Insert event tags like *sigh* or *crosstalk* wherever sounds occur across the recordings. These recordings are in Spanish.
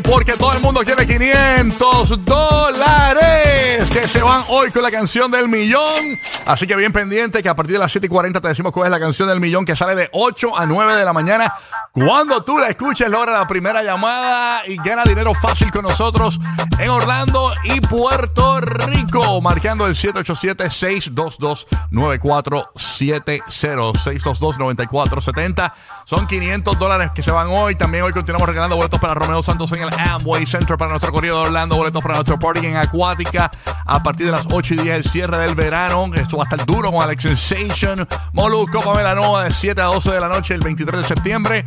Porque todo el mundo quiere 500 dólares hoy con la canción del millón. Así que bien pendiente que a partir de las 7 y 40 te decimos cuál es la canción del millón que sale de 8 a 9 de la mañana. Cuando tú la escuches, logra la primera llamada y gana dinero fácil con nosotros en Orlando y Puerto Rico. Marcando el 787-622-9470. 622-9470. Son 500 dólares que se van hoy. También hoy continuamos regalando boletos para Romeo Santos en el Amway Center para nuestro corrido de Orlando. Boletos para nuestro party en Acuática a partir de las 8 y 10, el cierre del verano. Esto va a estar duro con Alex Sensation. Molusco, Pamela Nova de 7 a 12 de la noche el 23 de septiembre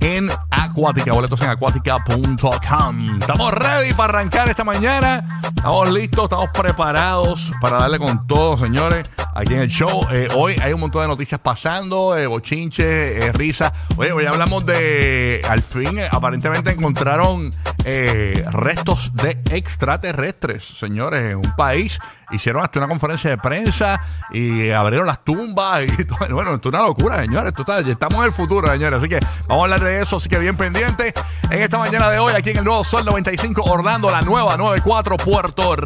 en Acuática. Boletos en acuática.com. Estamos ready para arrancar esta mañana. Estamos listos, estamos preparados para darle con todo, señores, aquí en el show. Eh, hoy hay un montón de noticias pasando, eh, bochinche, eh, risa. Oye, hoy hablamos de, al fin, aparentemente encontraron eh, restos de extraterrestres, señores, en un país. Hicieron hasta una conferencia de prensa y abrieron las tumbas. *laughs* Bueno, esto es una locura, señores. Estamos en el futuro, señores. Así que vamos a hablar de eso, así que bien pendiente. En esta mañana de hoy, aquí en el nuevo Sol 95, Orlando, la nueva 94, Puerto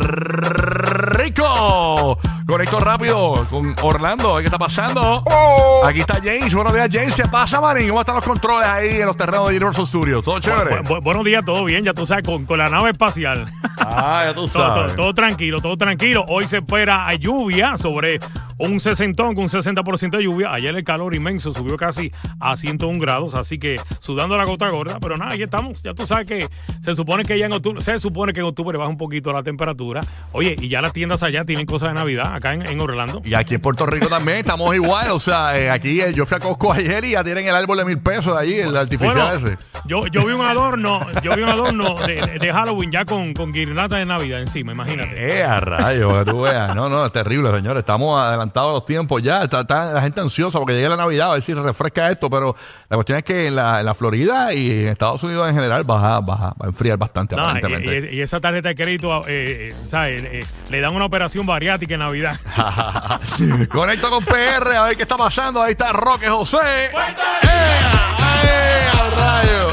Rico. Conecto rápido con Orlando. ¿Qué está pasando? Aquí está James. Buenos días, James. ¿Qué pasa, Marín? ¿Cómo están los controles ahí en los terrenos de Universal Studios? ¿Todo chévere? Bu- bu- buenos días, todo bien, ya tú sabes, con, con la nave espacial. Ah, ya tú *laughs* todo, todo- sabes. todo tranquilo, todo tranquilo. Hoy se espera a lluvia sobre un 60, con un 60% de lluvia. Ayer el calor inmenso subió casi a 101 grados, así que sudando la gota gorda. Pero nada, ahí estamos. Ya tú sabes que se supone que ya en octubre, se supone que en octubre baja un poquito la temperatura. Oye, y ya las tiendas allá tienen cosas de Navidad, acá en, en Orlando. Y aquí en Puerto Rico también estamos igual. O sea, eh, aquí eh, yo fui a Costco ayer y ya tienen el árbol de mil pesos allí, el artificial Bueno, ese. yo, yo vi un adorno, yo vi un adorno de, de Halloween ya con, con guirnaldas de Navidad encima, imagínate. Eh, a rayos, que tú veas. No, no, es terrible, señores. Estamos adelantados los tiempos ya. Está, está la gente ansiosa porque llegue la Navidad a ver si refresca esto. Pero la cuestión es que en la, en la Florida y en Estados Unidos en general baja, baja, va a enfriar bastante, No, aparentemente. y, esa tarjeta de crédito, eh, eh, ¿sabes? Eh, le dan una operación bariátrica en Navidad. *laughs* Conecto con PR, a ver qué está pasando. Ahí está Roque José. ¡Eh! ¡Eh! ¡Al rayo!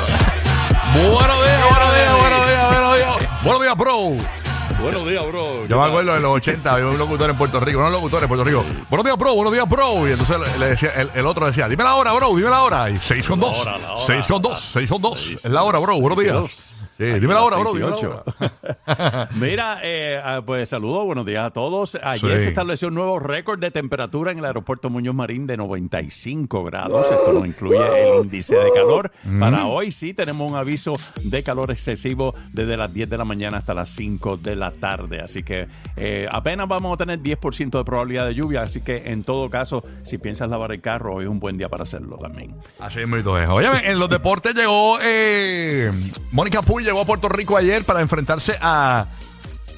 Buenos días, buenos días, buenos días, buenos días. Buenos días, bro. Buenos días, bro. Yo me acuerdo de los 80, había un locutor en Puerto Rico, unos locutores en Puerto Rico. Buenos días, bro, buenos días, bro. Y entonces le- decía, el, el otro decía, dime la hora, bro, dime la hora. Y 6 con 2, hora, la hora. 6 con 2, 6 con 2. Seis, Es la hora, bro, buenos días. Sí, dime la las hora, bro, dime la ocho. hora. *laughs* Mira, eh, ah, pues saludos, buenos días a todos. Ayer Sí. se estableció un nuevo récord de temperatura en el aeropuerto Muñoz Marín de 95 grados. Esto no incluye el índice de calor. Mm. Para hoy sí tenemos un aviso de calor excesivo desde las 10 de la mañana hasta las 5 de la tarde. Así que eh, apenas vamos a tener 10% de probabilidad de lluvia. Así que en todo caso, si piensas lavar el carro, hoy es un buen día para hacerlo también. Así es, muy todo eso. Oye, en los deportes llegó eh, Mónica Puy llegó a Puerto Rico ayer para enfrentarse a,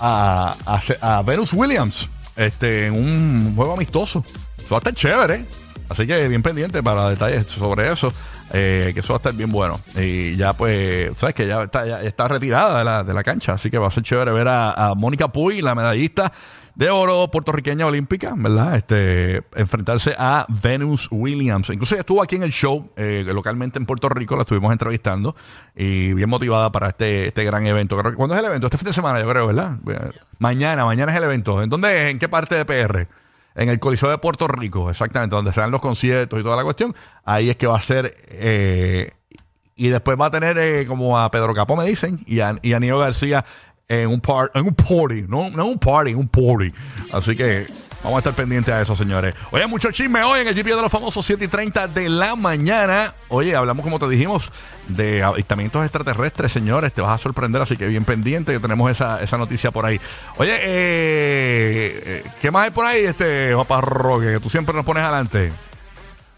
a, a, Venus Williams este, en un juego amistoso. Eso va a estar chévere. Así que bien pendiente para detalles sobre eso. eh, que eso va a estar bien bueno. Y ya, pues, sabes que ya está, ya está retirada de la, de la cancha. Así que va a ser chévere ver a, a Mónica Puy, la medallista de oro puertorriqueña olímpica, ¿verdad? Este, enfrentarse a Venus Williams. Incluso estuvo aquí en el show, eh, localmente en Puerto Rico, la estuvimos entrevistando y bien motivada para este, este gran evento. ¿Cuándo es el evento? Este fin de semana, yo creo, ¿verdad? Mañana, mañana es el evento. ¿En dónde? ¿En qué parte de PR? En el Coliseo de Puerto Rico, exactamente, donde se dan los conciertos y toda la cuestión. Ahí es que va a ser. eh, y después va a tener eh, como a Pedro Capó, me dicen, y a, y a Nio García en un, par, en un party. No, no un party, un party. Así que Vamos a estar pendientes a eso, señores. Oye, mucho chisme hoy en el GP de los famosos 7 y 30 de la mañana. Oye, hablamos, como te dijimos, de avistamientos extraterrestres, señores. Te vas a sorprender, así que bien pendiente que tenemos esa, esa noticia por ahí. Oye, eh, eh, ¿qué más hay por ahí, este Papá Roque? Que tú siempre nos pones adelante.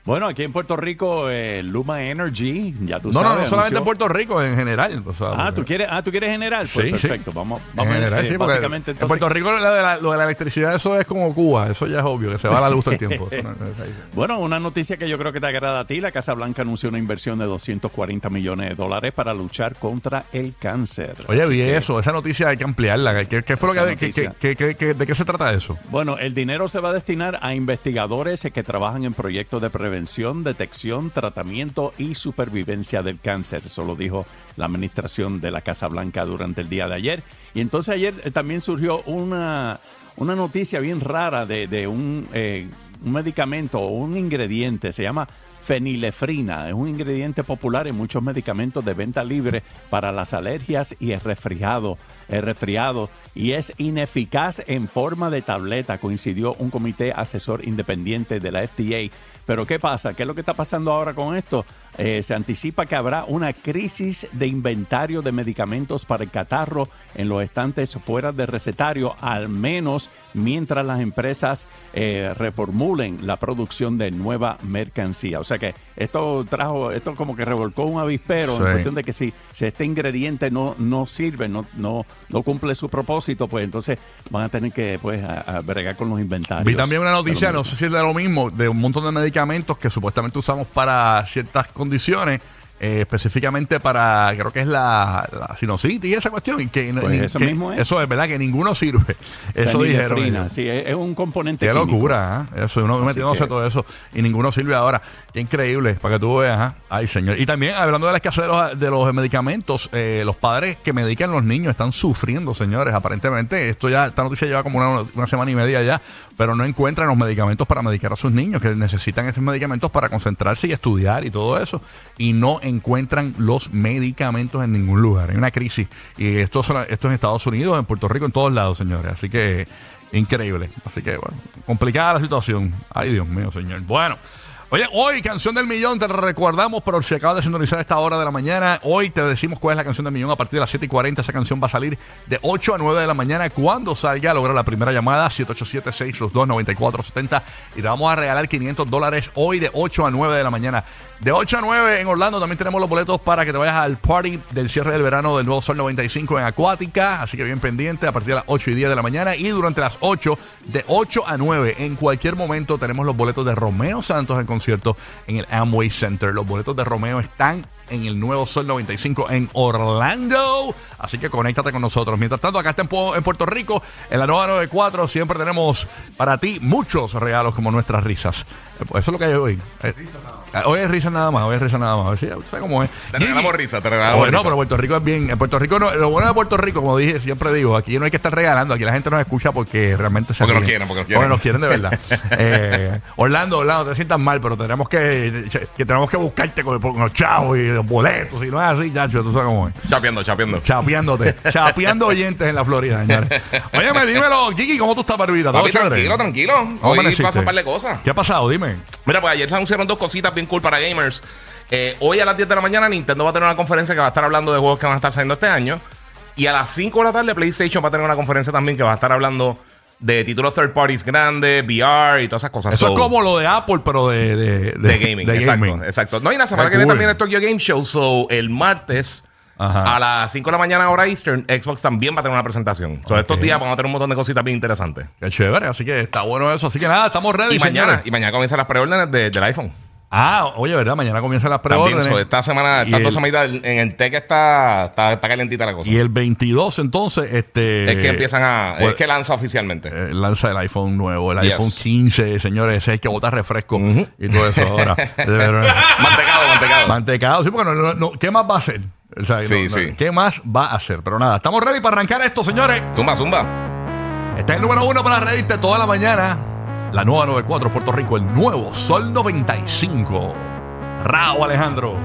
Bueno, aquí en Puerto Rico, eh, Luma Energy, ya tú No, no, sabes. no solamente anunció- en Puerto Rico, en general. o sea, Ah, ¿tú quieres, ah, ¿tú quieres general? Pues Sí, sí. perfecto, vamos, En vamos a general, eh, sí, básicamente en. Puerto Rico lo de, la, lo de la electricidad, eso es como Cuba. Eso ya es obvio, que se va la luz todo el tiempo. No- no. *laughs* Bueno, una noticia que yo creo que te agrada a ti. La Casa Blanca anunció una inversión de 240 millones de dólares para luchar contra el cáncer. Oye, vi que, eso, esa noticia hay que ampliarla. ¿Qué, qué fue lo que- de qué se trata eso? Bueno, el dinero se va a destinar a investigadores que trabajan en proyectos de prevención, detección, tratamiento y supervivencia del cáncer. Eso lo dijo la administración de la Casa Blanca durante el día de ayer. Y entonces ayer eh, también surgió una, una noticia bien rara de, de un, eh, un medicamento o un ingrediente. Se llama fenilefrina. Es un ingrediente popular en muchos medicamentos de venta libre para las alergias y el resfriado. El resfriado y es ineficaz en forma de tableta, coincidió un comité asesor independiente de la FDA. Pero ¿qué pasa? ¿Qué es lo que está pasando ahora con esto? Eh, se anticipa que habrá una crisis de inventario de medicamentos para el catarro en los estantes fuera de recetario, al menos mientras las empresas eh, reformulen la producción de nueva mercancía. O sea que esto trajo, esto como que revolcó un avispero Sí. en cuestión de que si, si este ingrediente no, no sirve, no, no, no cumple su propósito, pues entonces van a tener que pues a, a bregar con los inventarios. Vi también una noticia, no sé si es de lo mismo, de un montón de medicamentos que supuestamente usamos para ciertas condiciones, eh, específicamente para, creo que es la, la y esa cuestión. Y que, Pues ni- eso que- mismo es. Eso es verdad, que ninguno sirve. Eso dijeron. Ellos. sí, es, es un componente Qué químico. locura, ¿ah? Eso, uno metiéndose que- todo eso y ninguno sirve ahora. Qué increíble, para que tú veas, ¿ah? Ay, señor. Y también, hablando de la escasez de los, de los medicamentos, eh, los padres que medican a los niños están sufriendo, señores. Aparentemente, esto ya, esta noticia lleva como una, una semana y media ya, pero no encuentran los medicamentos para medicar a sus niños, que necesitan esos medicamentos para concentrarse y estudiar y todo eso. Y no encuentran los medicamentos en ningún lugar. Hay una crisis. Y esto, esto en Estados Unidos, en Puerto Rico, en todos lados, señores. Así que increíble. Así que, bueno, complicada la situación. Ay, Dios mío, señor. Bueno. Oye, hoy, canción del millón, te recordamos, pero si acabas de sintonizar a esta hora de la mañana, hoy te decimos cuál es la canción del millón a partir de las 7 y 40. Esa canción va a salir de 8 a 9 de la mañana. Cuando salga, logra la primera llamada, 787-622-9470. Y te vamos a regalar 500 dólares hoy de 8 a 9 de la mañana. De 8 a 9 en Orlando también tenemos los boletos para que te vayas al party del cierre del verano del Nuevo Sol 95 en Acuática. Así que bien pendiente a partir de las 8 y 10 de la mañana. Y durante las 8, de 8 a 9, en cualquier momento tenemos los boletos de Romeo Santos en concierto en el Amway Center. Los boletos de Romeo están en el Nuevo Sol 95 en Orlando. Así que conéctate con nosotros. Mientras tanto, acá está en, Pu- en Puerto Rico, en la nueva 94, siempre tenemos para ti muchos regalos como nuestras risas. Eh, pues Eso es lo que hay hoy. Eh, Hoy es risa nada más, hoy es risa nada más. Sí, ¿sabes cómo es? Te regalamos Gigi- risa, te regalamos Bueno, risa. pero Puerto Rico es bien. En Puerto Rico, no, lo bueno de Puerto Rico, como dije, siempre digo, aquí no hay que estar regalando, aquí la gente nos escucha porque realmente se Porque nos quieren, porque nos quieren. nos quieren de verdad. *laughs* Eh, Orlando, Orlando, te sientas mal, pero tenemos que, que tenemos que buscarte con, con los chavos y los boletos, y no es así, Chacho, tú sabes cómo es. Chapeando, chapeando. Chapeándote, chapeando oyentes en la Florida, señores. Óyeme, dímelo, Kiki, ¿cómo tú estás, barbita? ¿Todo Papi, chévere? tranquilo, tranquilo. ¿Cómo Hoy un par de cosas. ¿Qué ha pasado? Dime. Mira, pues ayer se anunciaron dos cositas bien cool para gamers. Eh, hoy a las 10 de la mañana Nintendo va a tener una conferencia que va a estar hablando de juegos que van a estar saliendo este año. Y a las 5 de la tarde PlayStation va a tener una conferencia también que va a estar hablando de títulos third parties grandes, VR y todas esas cosas. Eso So, es como lo de Apple, pero de, de, de gaming, exacto, exacto. No, y la semana que viene cool. también el Tokyo Game Show. So, el martes Ajá. a las 5 de la mañana hora Eastern, Xbox también va a tener una presentación. So, estos días vamos a tener un montón de cositas bien interesantes. Qué chévere, así que está bueno eso. Así que nada, estamos ready, Y mañana, señores. y mañana comienzan las preórdenes de- del iPhone. Ah, oye, ¿verdad? Mañana comienzan las preórdenes. so, esta semana, Y estas dos semanitas en el TEC está, está, está calentita la cosa. Y el 22, entonces, este... es que empiezan a. pues, es que lanza oficialmente. eh, lanza el iPhone nuevo, el Yes. iPhone 15, señores, ese es que bota refresco y todo eso ahora. *laughs* mantecado, mantecado. Mantecado, sí, porque no, no- no, ¿qué más va a hacer? O sea, Sí, no, no, sí. ¿Qué más va a hacer? Pero nada, estamos ready para arrancar esto, señores. Zumba, zumba. Este es el número uno para reírte toda la mañana. La nueva 94 Puerto Rico, el nuevo Sol 95. Rao Alejandro.